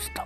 stop.